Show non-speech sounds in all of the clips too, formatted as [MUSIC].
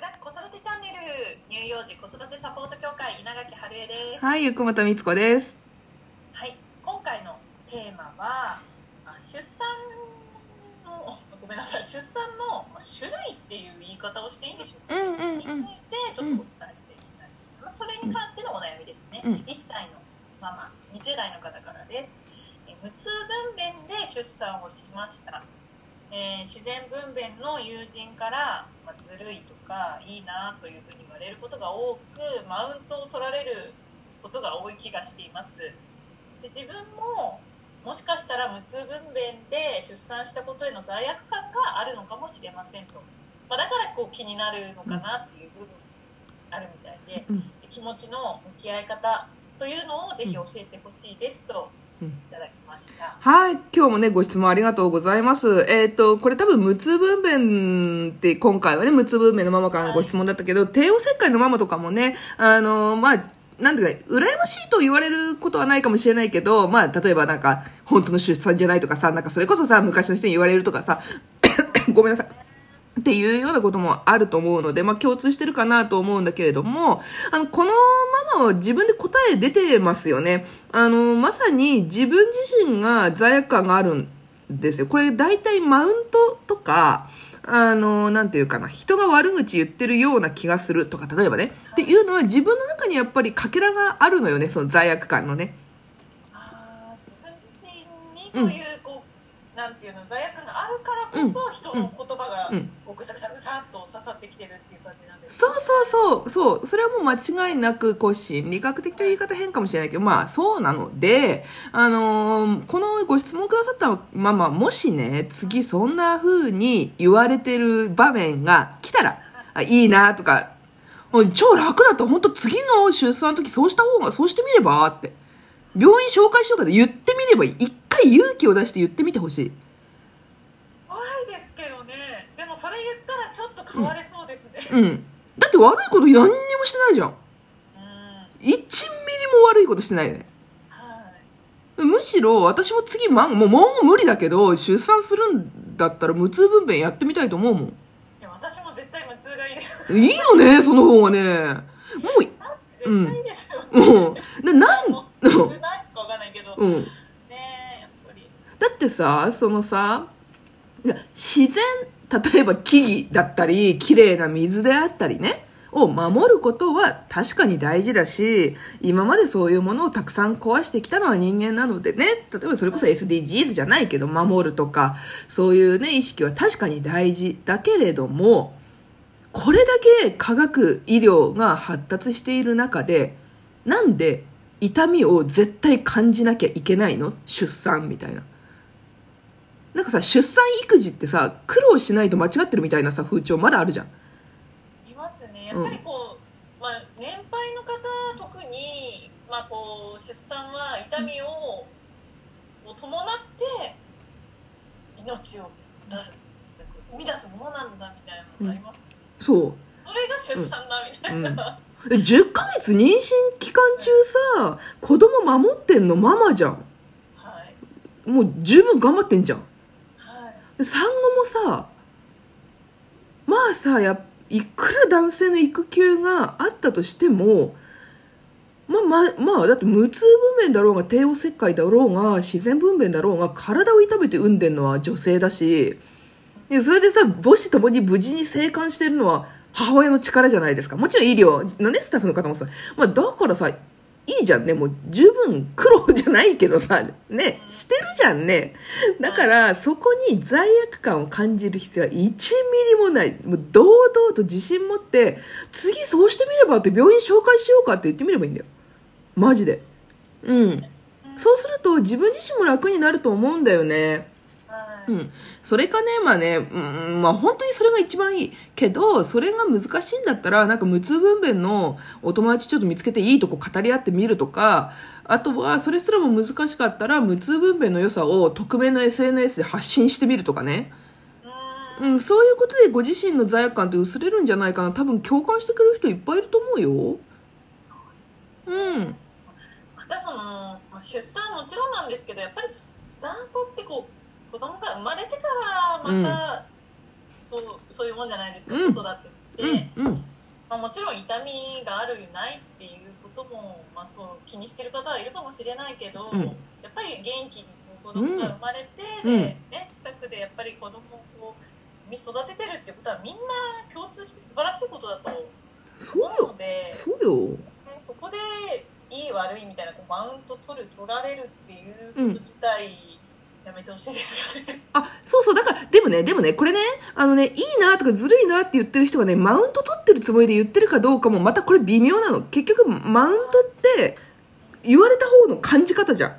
楽子育てチャンネル。乳幼児子育てサポート協会稲垣春江です。はい、ゆくもとみつこです。はい今回のテーマはまあ出産の [LAUGHS] ごめんなさい出産のまあ種類っていう言い方をしていいんでしょうか、うんうんについてちょっとお伝えしていきたい、まあ、それに関してのお悩みですね、うん。1歳のママ20代の方からです。え無痛分娩で出産をしましたえー自然分娩の友人から、まあ、ずるいとかいいなというふうに言われることが多くマウントを取られることが多い気がしています。で自分ももしかしたら無痛分娩で出産したことへの罪悪感があるのかもしれませんと、まあ、だからこう気になるのかなっていう部分あるみたいでうん。気持ちの向き合い方というのをぜひ教えてほしいですとうんいただきました。はい、今日もね、ご質問ありがとうございます。えっ、と、これ多分無痛分娩って、今回はね、無痛分娩のママからのご質問だったけど、帝王切開のママとかもね、あの、まあ、なんていうか、羨ましいと言われることはないかもしれないけど、まあ、例えばなんか、本当の出産じゃないとかさ、なんかそれこそさ、昔の人に言われるとかさ、[COUGHS] ごめんなさい。っていうようなこともあると思うので、まあ共通してるかなと思うんだけれども、あの、このママは自分で答え出てますよね。あの、まさに自分自身が罪悪感があるんですよ。これ大体マウントとか、あの、なんていうかな、人が悪口言ってるような気がするとか、例えばね。っていうのは自分の中にやっぱりかけらがあるのよね、その罪悪感のね。あー自分自身にそういうこう、なんていうの罪悪感があるからこそ人の言葉がぐさぐさぐさっと刺さってきてるっていう感じなんですそうそうそう、そう。それはもう間違いなく、こう、心理学的という言い方変かもしれないけど、まあ、そうなので、あのーこのご質問くださったママ、もしね、次そんな風に言われてる場面が来たら、あいいなとか、超楽だった。本当次の出産の時そうした方が、そうしてみればって。病院紹介しようかって言ってみればいい。一回勇気を出して言ってみてほしい。怖いですけどね。でもそれ言ったらちょっと変われそうですね。うん。だって悪いこと何にもしてないじゃん。うん。1ミリも悪いことしてないよね。はい。むしろ私も次まもうもう無理だけど出産するんだったら無痛分娩やってみたいと思うもん。いや私も絶対無痛がいいです。いいよねその方がね。も絶対いいですよ、うもうななんなん。[LAUGHS] かわかんないけど、うんだってさそのさ自然例えば木々だったり綺麗な水であったりねを守ることは確かに大事だし今までそういうものをたくさん壊してきたのは人間なのでね例えばそれこそ SDGs じゃないけど守るとかそういうね意識は確かに大事だけれどもこれだけ科学医療が発達している中でなんで痛みを絶対感じなきゃいけないの？出産みたいな。なんかさ、出産育児ってさ、苦労しないと間違ってるみたいなさ、風潮まだあるじゃん。いますねやっぱりこう、まあ、年配の方特に、まあ、こう出産は痛みをを伴って命をだ生み出すものなんだみたいなのがあります、そう。それが出産だみたいな、え10ヶ月妊娠期間中さ、子供守ってんのママじゃん。はいもう十分頑張ってんじゃん。産後もさ、まあさ、やいくら男性の育休があったとしても、まあまあ、ま、だって無痛分娩だろうが、帝王切開だろうが、自然分娩だろうが、体を痛めて産んでんのは女性だし、でそれでさ、母子ともに無事に生還してるのは母親の力じゃないですか。もちろん医療のね、スタッフの方もさ、まあだからさ、いいじゃんね。もう十分苦労じゃないけどさ、ね、してるじゃんね。だから、そこに罪悪感を感じる必要は1ミリもない。もう堂々と自信持って、次そうしてみればって病院紹介しようかって言ってみればいいんだよ。マジで。うん。そうすると自分自身も楽になると思うんだよね。はいうん。それかね、まあね、うん、まあ本当にそれが一番いい。けど、それが難しいんだったら、なんか無痛分娩のお友達ちょっと見つけていいとこ語り合ってみるとか、あとは、それすらも難しかったら、無痛分娩の良さを匿名の SNS で発信してみるとかね。うんうん、そういうことでご自身の罪悪感って薄れるんじゃないかな。多分共感してくれる人いっぱいいると思うよ。そうですうん。またそのまあ出産もちろんなんですけどやっぱりススタートってこう子供が生まれてからまた、そうそういうもんじゃないですか、うん。子育て。て、うんうん。まあ、もちろん痛みがあるないっていうことも、まあ、そう気にしてる方はいるかもしれないけど、うん。やっぱり元気に子供が生まれて、うん。でね、近くでやっぱり子供を育ててるってことはみんな共通して素晴らしいことだと思うよので、そうよ。ね、そこでいい悪いみたいなこうマウント取る取られるっていうこと自体、やめてほしいですよね。あそうそうだからでもねでもねこれねあのねいいなとかずるいなって言ってる人がねマウント取ってるつもりで言ってるかどうかもまたこれ微妙なの結局マウントって言われた方の感じ方じゃん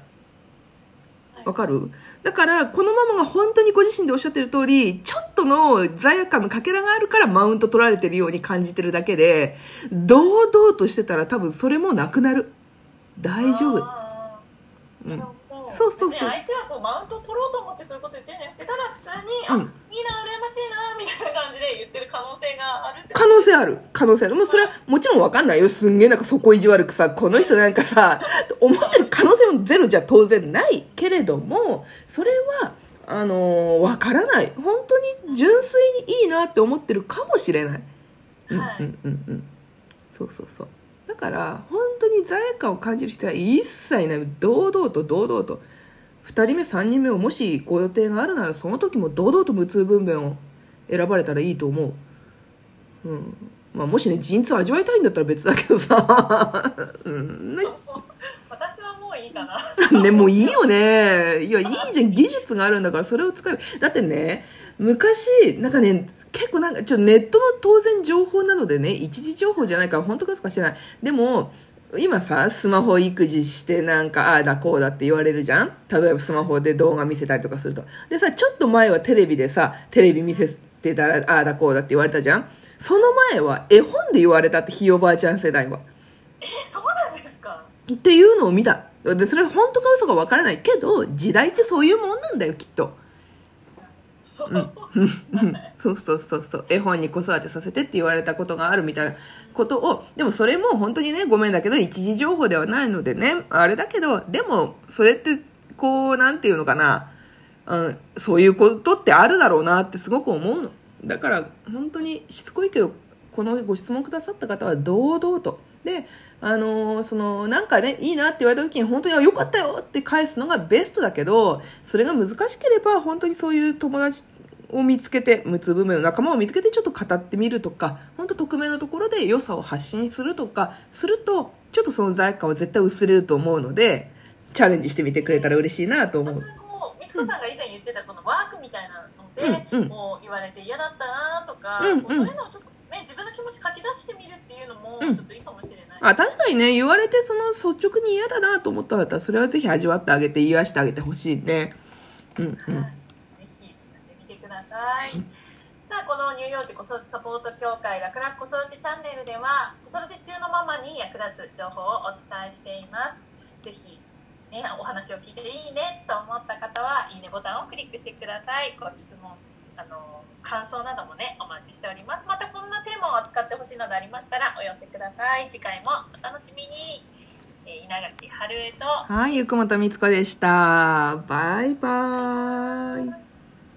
わかる？だから、このママが本当にご自身でおっしゃってる通り、ちょっとの罪悪感のかけらがあるからマウント取られてるように感じてるだけで、堂々としてたら多分それもなくなる。大丈夫。うんそうそうそう相手はこうマウントを取ろうと思ってそういうこと言ってるんじゃなくてただ普通に、うんあいいな羨ましいなみたいな感じで言ってる可能性があるって可能性ある。可能性ある。もうそれはもちろんわかんないよ。すんげえなんかそこ意地悪くさ、この人なんかさ、[LAUGHS] 思ってる可能性もゼロじゃ当然ないけれども、それは、あのーわからない。本当に純粋にいいなって思ってるかもしれない。うんはいうんうんうん。そうそうそう。だから、本当に罪悪感を感じる必要は一切ない。堂々と堂々と。2人目、3人目をもしご予定があるなら、その時も堂々と無痛分娩を選ばれたらいいと思う。うん。まあ、もしね、陣痛味わいたいんだったら別だけどさ。うん。ね、[LAUGHS] 私はもういいかなね、もういいよね。いや、いいじゃん。技術があるんだから、それを使えば。だってね、昔、なんかね、結構なんか、ちょっとネットの当然情報なのでね、一時情報じゃないから、本当かそうか知らない。でも、今さ、スマホ育児してなんか、ああだこうだって言われるじゃん？例えばスマホで動画見せたりとかすると。でさ、ちょっと前はテレビでさ、テレビ見せてたら、ああだこうだって言われたじゃん？その前は絵本で言われたって、ひいおばあちゃん世代は。えそうなんですか？っていうのを見た。で、それ本当か嘘かわからないけど、時代ってそういうもんなんだよ、きっと。そう、んそうそうそうそう。絵本に子育てさせてって言われたことがあるみたいなことを、でもそれも本当にね、ごめんだけど、一時情報ではないのでね、あれだけど、でも、それって、こう、なんていうのかな、うん、そういうことってあるだろうなってすごく思うの。だから、本当にしつこいけど、このご質問くださった方は堂々と。で、あのーその、なんかね、いいなって言われた時に本当に、あ、よかったよって返すのがベストだけど、それが難しければ、本当にそういう友達を見つけて、無痛分娩の仲間を見つけてちょっと語ってみるとか、本当匿名のところで良さを発信するとか、すると、ちょっとその罪悪感は絶対薄れると思うので、チャレンジしてみてくれたら嬉しいなと思う。みつこさんが以前言ってたそのワークみたいなので、うんうんもう言われて嫌だったなとか、うんうんそういうのをちょっとね自分の気持ち書き出してみるっていうのもうんちょっといいかもしれない、あ、確かにね、言われてその率直に嫌だなと思ったんだったら、それはぜひ味わってあげて、癒してあげてほしいね。うんうん。はい、ぜひやってみてください。さあこの乳幼児子育てサポート協会楽々子育てチャンネルでは子育て中のママに役立つ情報をお伝えしています。ぜひねお話を聞いていいねと思った方はいいねボタンをクリックしてください。ご質問あの感想などもねお待ちしております。またこんなテーマを扱ってほしいのでありましたらお寄せください。次回もお楽しみに。えー稲垣春江とはい、ゆくもとみつこでした。バイバーイ。